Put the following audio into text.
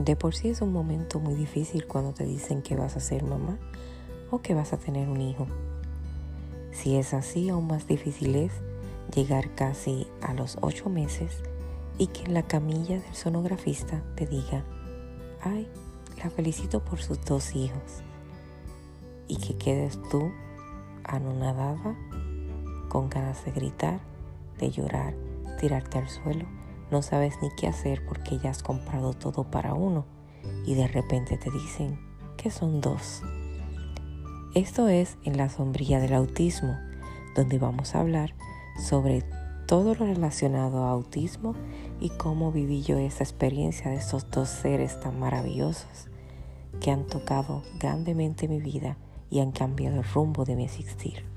De por sí es un momento muy difícil cuando te dicen que vas a ser mamá o que vas a tener un hijo. Si es así, aún más difícil es llegar casi a los ocho meses y que en la camilla del sonografista te diga, ay, la felicito por sus dos hijos. Y que quedes tú anonadada, con ganas de gritar, de llorar, tirarte al suelo. No sabes ni qué hacer porque ya has comprado todo para uno y de repente te dicen que son dos. Esto es en la sombrilla del autismo, donde vamos a hablar sobre todo lo relacionado a autismo y cómo viví yo esa experiencia de estos dos seres tan maravillosos que han tocado grandemente mi vida y han cambiado el rumbo de mi existir.